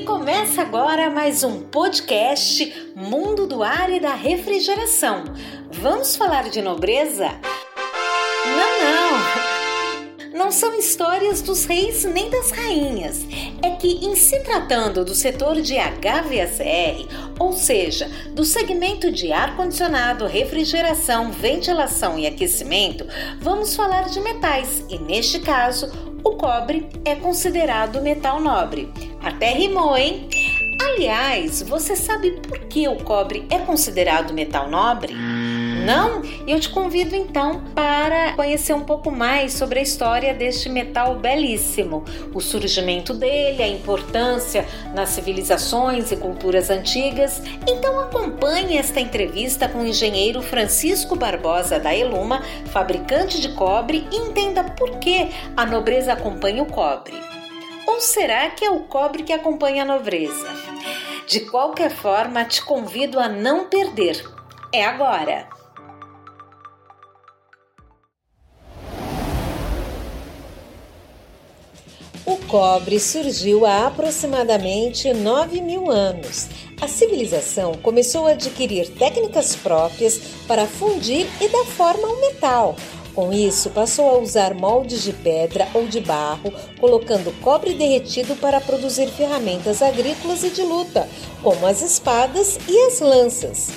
E começa agora mais um podcast Mundo do Ar e da Refrigeração. Vamos falar de nobreza? Não, não! Não são histórias dos reis nem das rainhas. É que, em se tratando do setor de HVACR, ou seja, do segmento de ar-condicionado, refrigeração, ventilação e aquecimento, vamos falar de metais e, neste caso, o cobre é considerado metal nobre. Até rimou, hein? Aliás, você sabe por que o cobre é considerado metal nobre? Não? Eu te convido então para conhecer um pouco mais sobre a história deste metal belíssimo, o surgimento dele, a importância nas civilizações e culturas antigas. Então acompanhe esta entrevista com o engenheiro Francisco Barbosa da Eluma, fabricante de cobre, e entenda por que a nobreza acompanha o cobre. Ou será que é o cobre que acompanha a nobreza? De qualquer forma, te convido a não perder. É agora! O cobre surgiu há aproximadamente 9 mil anos. A civilização começou a adquirir técnicas próprias para fundir e dar forma ao metal. Com isso, passou a usar moldes de pedra ou de barro, colocando cobre derretido para produzir ferramentas agrícolas e de luta, como as espadas e as lanças.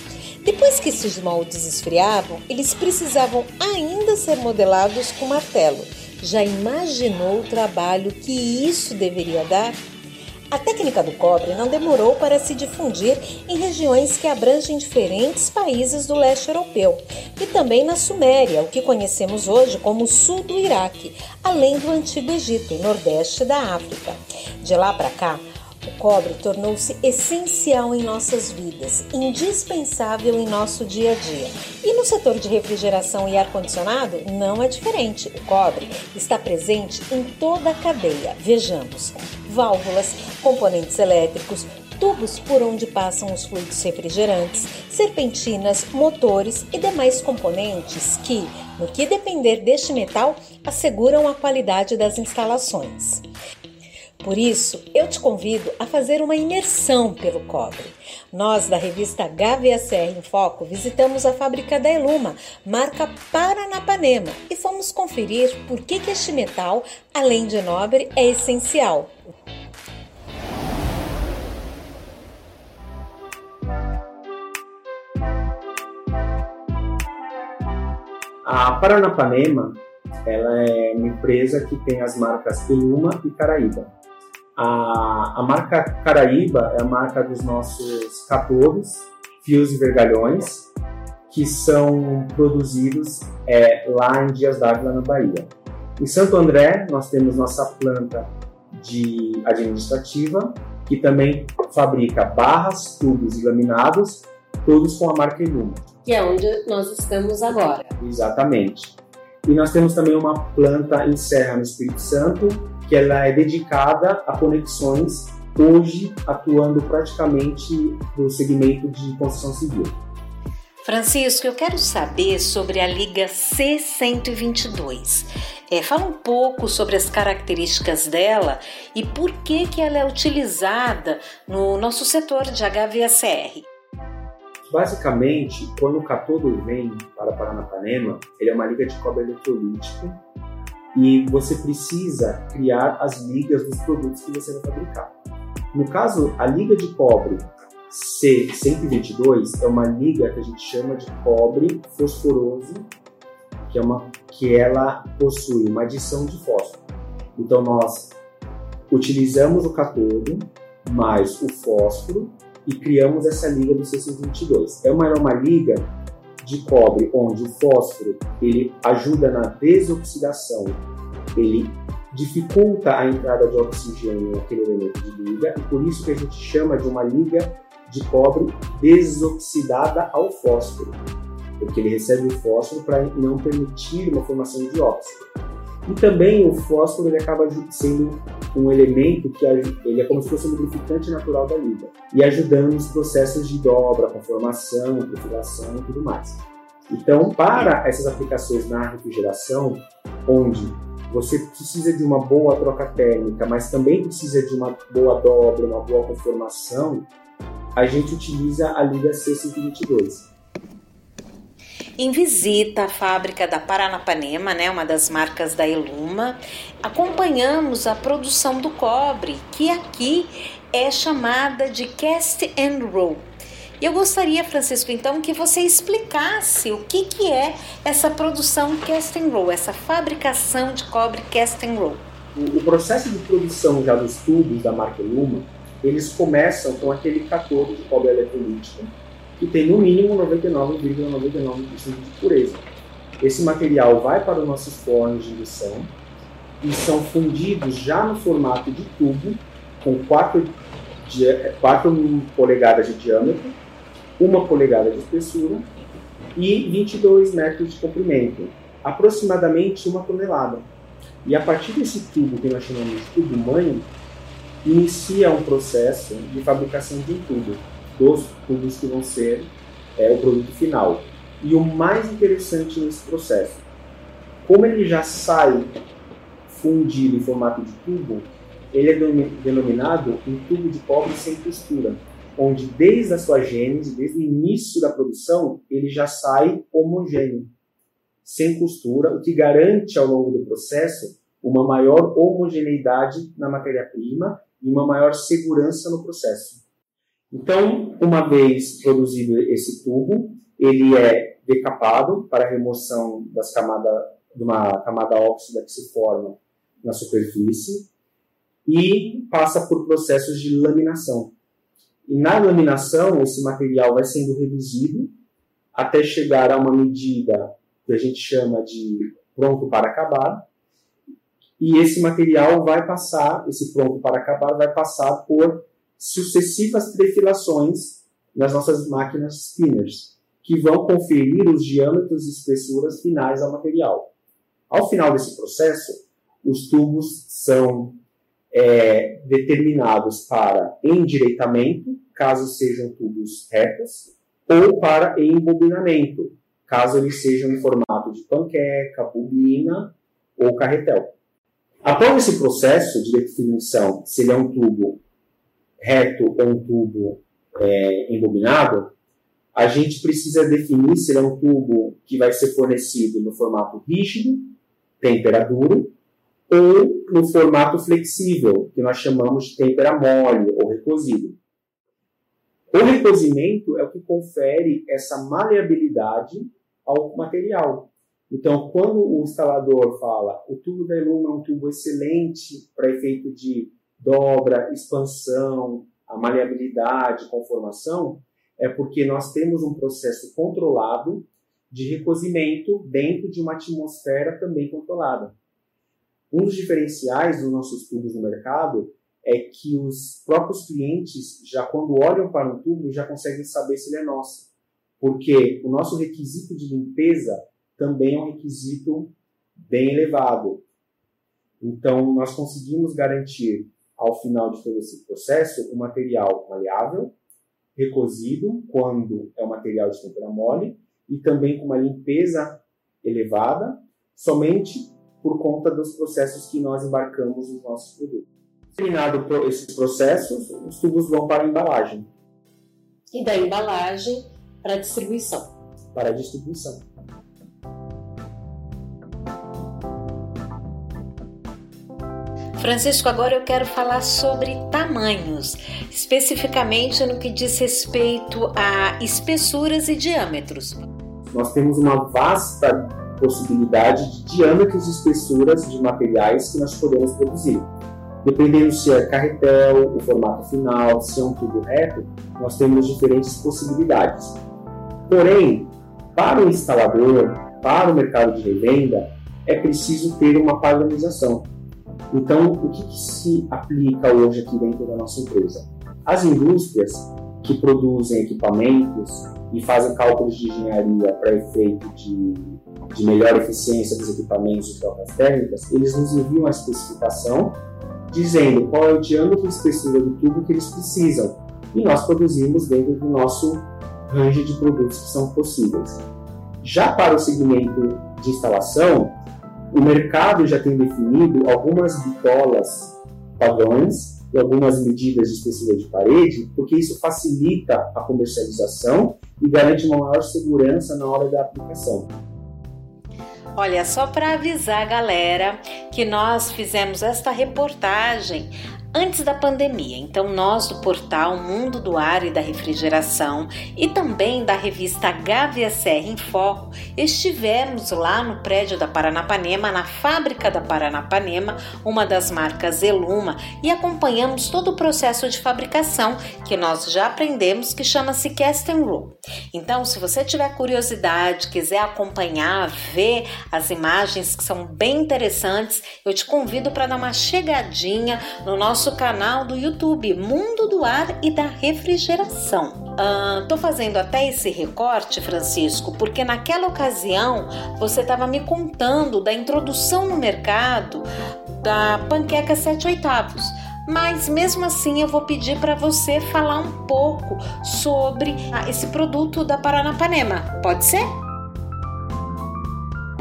Depois que esses moldes esfriavam, eles precisavam ainda ser modelados com martelo já imaginou o trabalho que isso deveria dar? A técnica do cobre não demorou para se difundir em regiões que abrangem diferentes países do leste europeu e também na Suméria, o que conhecemos hoje como sul do Iraque, além do antigo Egito, nordeste da África. De lá para cá, o cobre tornou-se essencial em nossas vidas, indispensável em nosso dia a dia. E no setor de refrigeração e ar-condicionado não é diferente. O cobre está presente em toda a cadeia. Vejamos: válvulas, componentes elétricos, tubos por onde passam os fluidos refrigerantes, serpentinas, motores e demais componentes que, no que depender deste metal, asseguram a qualidade das instalações. Por isso, eu te convido a fazer uma imersão pelo cobre. Nós, da revista HVACR em Foco, visitamos a fábrica da Eluma, marca Paranapanema, e fomos conferir por que, que este metal, além de nobre, é essencial. A Paranapanema ela é uma empresa que tem as marcas Eluma e Caraíba. A, a marca Caraíba é a marca dos nossos catores, fios e vergalhões, que são produzidos é, lá em Dias d'Ávila, na Bahia. Em Santo André, nós temos nossa planta de administrativa, que também fabrica barras, tubos e laminados, todos com a marca Iluma. Que é onde nós estamos agora. Exatamente. E nós temos também uma planta em Serra, no Espírito Santo, que ela é dedicada a conexões, hoje atuando praticamente no segmento de construção civil. Francisco, eu quero saber sobre a Liga C122. É, fala um pouco sobre as características dela e por que, que ela é utilizada no nosso setor de HVACR. Basicamente, quando o catodo vem para Paranapanema, ele é uma liga de cobre eletrolítico e você precisa criar as ligas dos produtos que você vai fabricar. No caso, a liga de cobre C122 é uma liga que a gente chama de cobre fosforoso, que é uma que ela possui uma adição de fósforo. Então nós utilizamos o catodo mais o fósforo e criamos essa liga do C122. É uma, é uma liga de cobre, onde o fósforo ele ajuda na desoxidação, ele dificulta a entrada de oxigênio naquele elemento de liga, e por isso que a gente chama de uma liga de cobre desoxidada ao fósforo, porque ele recebe o fósforo para não permitir uma formação de óxido. E também o fósforo ele acaba sendo um elemento que ele é como se fosse um lubrificante natural da liga e ajudando nos processos de dobra, conformação, perfilação e tudo mais. Então, para essas aplicações na refrigeração, onde você precisa de uma boa troca térmica, mas também precisa de uma boa dobra, uma boa conformação, a gente utiliza a liga C122. Em visita à fábrica da Paranapanema, né, uma das marcas da Eluma, acompanhamos a produção do cobre, que aqui é chamada de cast and roll. Eu gostaria, Francisco, então, que você explicasse o que, que é essa produção cast and roll, essa fabricação de cobre cast and roll. O processo de produção já dos tubos da marca Eluma, eles começam com aquele catodo de cobre eletrolítico, que tem no mínimo 99,99% ,99 de pureza. Esse material vai para os nossos fornos de indução e são fundidos já no formato de tubo, com 4, 4 polegadas de diâmetro, 1 polegada de espessura e 22 metros de comprimento, aproximadamente uma tonelada. E a partir desse tubo, que nós chamamos de tubo mãe, inicia um processo de fabricação de um tubo dos tubos que vão ser é, o produto final. E o mais interessante nesse processo, como ele já sai fundido em formato de tubo, ele é denominado um tubo de cobre sem costura, onde desde a sua gênese, desde o início da produção, ele já sai homogêneo, sem costura, o que garante ao longo do processo uma maior homogeneidade na matéria-prima e uma maior segurança no processo. Então, uma vez produzido esse tubo, ele é decapado para remoção das camadas, de uma camada óxida que se forma na superfície e passa por processos de laminação. E na laminação, esse material vai sendo reduzido até chegar a uma medida que a gente chama de pronto para acabar. E esse material vai passar, esse pronto para acabar, vai passar por sucessivas trefilações nas nossas máquinas spinners, que vão conferir os diâmetros e espessuras finais ao material. Ao final desse processo, os tubos são é, determinados para endireitamento, caso sejam tubos retos, ou para embobinamento, caso eles sejam em formato de panqueca, bobina ou carretel. Após esse processo de definição, se ele é um tubo reto ou um tubo é, embobinado, a gente precisa definir se é um tubo que vai ser fornecido no formato rígido, temperaduro, ou no formato flexível, que nós chamamos de tempera mole ou recosido. O recozimento é o que confere essa maleabilidade ao material. Então, quando o instalador fala o tubo da Eluma é um tubo excelente para efeito de dobra, expansão, a maleabilidade, conformação, é porque nós temos um processo controlado de recozimento dentro de uma atmosfera também controlada. Um dos diferenciais dos nossos tubos no mercado é que os próprios clientes, já quando olham para um tubo, já conseguem saber se ele é nosso. Porque o nosso requisito de limpeza também é um requisito bem elevado. Então, nós conseguimos garantir ao final de todo esse processo, o material maleável, recozido, quando é um material de tempera mole, e também com uma limpeza elevada, somente por conta dos processos que nós embarcamos nos nossos produtos. Terminado esses processos, os tubos vão para a embalagem. E da embalagem para a distribuição. Para a distribuição. Francisco, agora eu quero falar sobre tamanhos, especificamente no que diz respeito a espessuras e diâmetros. Nós temos uma vasta possibilidade de diâmetros e espessuras de materiais que nós podemos produzir. Dependendo se é carretel, o formato final, se é um tubo reto, nós temos diferentes possibilidades. Porém, para o instalador, para o mercado de revenda, é preciso ter uma padronização. Então, o que, que se aplica hoje aqui dentro da nossa empresa? As indústrias que produzem equipamentos e fazem cálculos de engenharia para efeito de, de melhor eficiência dos equipamentos e trocas térmicas, eles nos enviam a especificação dizendo qual é o diâmetro e espessura do tubo que eles precisam e nós produzimos dentro do nosso range de produtos que são possíveis. Já para o segmento de instalação, o mercado já tem definido algumas bitolas padrões e algumas medidas de espessura de parede, porque isso facilita a comercialização e garante uma maior segurança na hora da aplicação. Olha, só para avisar a galera que nós fizemos esta reportagem antes da pandemia. Então, nós do portal Mundo do Ar e da Refrigeração e também da revista Serra em Foco estivemos lá no prédio da Paranapanema, na fábrica da Paranapanema, uma das marcas Eluma, e acompanhamos todo o processo de fabricação que nós já aprendemos que chama-se Cast Roll. Então, se você tiver curiosidade, quiser acompanhar, ver as imagens que são bem interessantes, eu te convido para dar uma chegadinha no nosso nosso canal do YouTube Mundo do Ar e da Refrigeração. Ah, tô fazendo até esse recorte, Francisco, porque naquela ocasião você estava me contando da introdução no mercado da panqueca 7 oitavos. Mas mesmo assim eu vou pedir para você falar um pouco sobre esse produto da Paranapanema. Pode ser?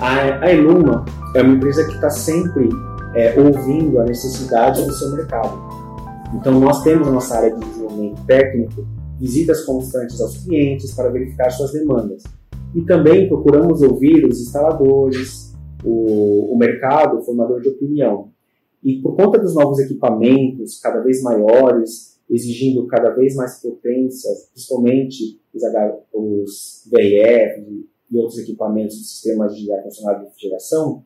A, a Eluma é uma empresa que está sempre é, ouvindo a necessidade do seu mercado. Então, nós temos nossa área de desenvolvimento técnico, visitas constantes aos clientes para verificar suas demandas. E também procuramos ouvir os instaladores, o, o mercado, o formador de opinião. E por conta dos novos equipamentos cada vez maiores, exigindo cada vez mais potências, principalmente os, os VRF e outros equipamentos do sistemas de ar-condicionado de refrigeração,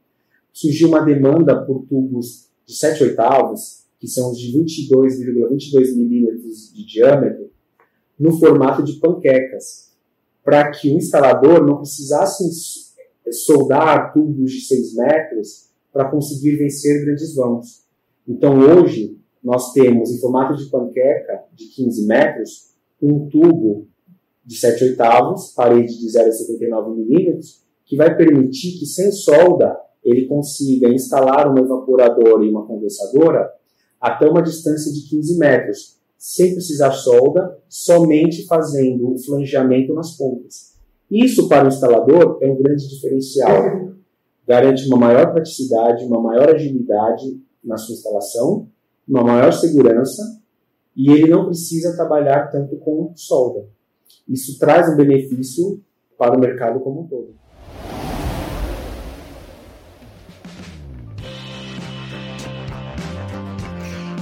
surgiu uma demanda por tubos de 7 oitavos, que são os de 22,22 ,22 milímetros de diâmetro, no formato de panquecas, para que o instalador não precisasse soldar tubos de 6 metros para conseguir vencer grandes vãos. Então hoje nós temos em formato de panqueca de 15 metros um tubo de 7 oitavos, parede de 0,79 milímetros, que vai permitir que sem solda ele consiga instalar um evaporador e uma condensadora até uma distância de 15 metros, sem precisar solda, somente fazendo o flangeamento nas pontas. Isso para o instalador é um grande diferencial. Garante uma maior praticidade, uma maior agilidade na sua instalação, uma maior segurança e ele não precisa trabalhar tanto com solda. Isso traz um benefício para o mercado como um todo.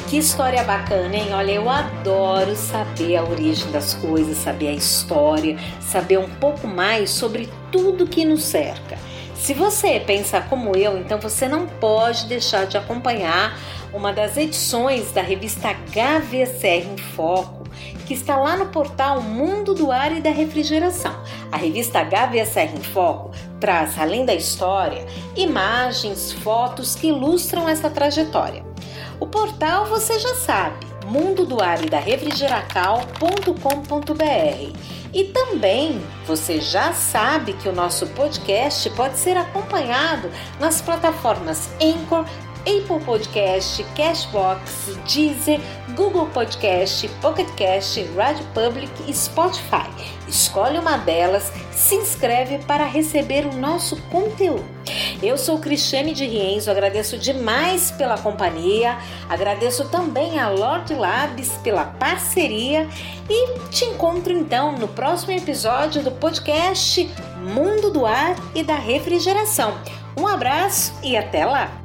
Que história bacana, hein? Olha, eu adoro saber a origem das coisas, saber a história, saber um pouco mais sobre tudo que nos cerca. Se você pensa como eu, então você não pode deixar de acompanhar uma das edições da revista HVCR em Foco, que está lá no portal Mundo do Ar e da Refrigeração. A revista HVCR em Foco traz, além da história, imagens, fotos que ilustram essa trajetória. O portal você já sabe, mundo do ar e da refrigeracal.com.br. E também você já sabe que o nosso podcast pode ser acompanhado nas plataformas Anchor, Apple Podcast, Cashbox, Deezer, Google Podcast, Pocket Cast, Radio Public e Spotify. Escolhe uma delas, se inscreve para receber o nosso conteúdo. Eu sou Cristiane de Rienzo, agradeço demais pela companhia, agradeço também a Lord Labs pela parceria e te encontro então no próximo episódio do podcast Mundo do Ar e da Refrigeração. Um abraço e até lá!